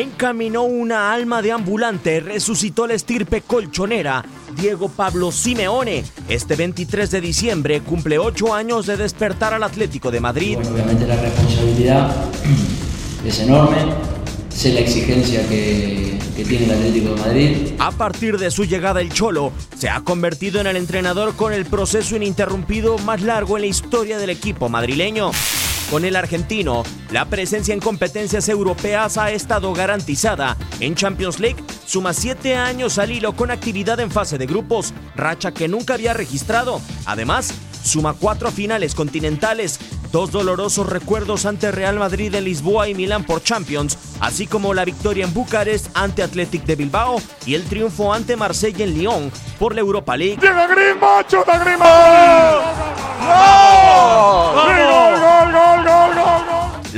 encaminó una alma de ambulante, resucitó la estirpe colchonera. Diego Pablo Simeone, este 23 de diciembre, cumple ocho años de despertar al Atlético de Madrid. obviamente la responsabilidad es enorme, sé la exigencia que, que tiene el Atlético de Madrid. A partir de su llegada el Cholo, se ha convertido en el entrenador con el proceso ininterrumpido más largo en la historia del equipo madrileño. Con el argentino, la presencia en competencias europeas ha estado garantizada. En Champions League suma siete años al hilo con actividad en fase de grupos, racha que nunca había registrado. Además, suma cuatro finales continentales, dos dolorosos recuerdos ante Real Madrid en Lisboa y Milán por Champions, así como la victoria en Bucarest ante Athletic de Bilbao y el triunfo ante Marsella en Lyon por la Europa League. Llega Grima, chuta Grima.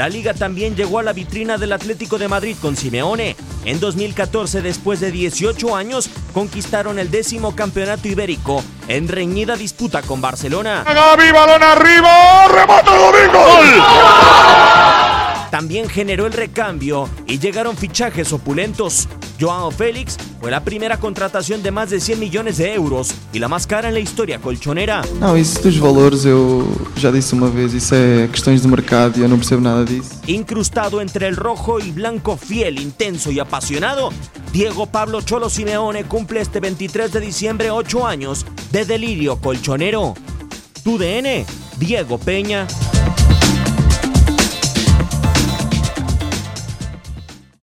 La liga también llegó a la vitrina del Atlético de Madrid con Simeone. En 2014, después de 18 años, conquistaron el décimo campeonato ibérico en reñida disputa con Barcelona. Gaby, balón arriba, remata Domingo. También generó el recambio y llegaron fichajes opulentos. Joao Félix fue la primera contratación de más de 100 millones de euros y la más cara en la historia colchonera. Não, isso dos valores eu já disse uma vez, isso é questões de mercado e eu não percebo nada disso. Incrustado entre el rojo y blanco fiel, intenso y apasionado, Diego Pablo Cholo Simeone cumple este 23 de diciembre 8 años de delirio colchonero. Tu DN, Diego Peña.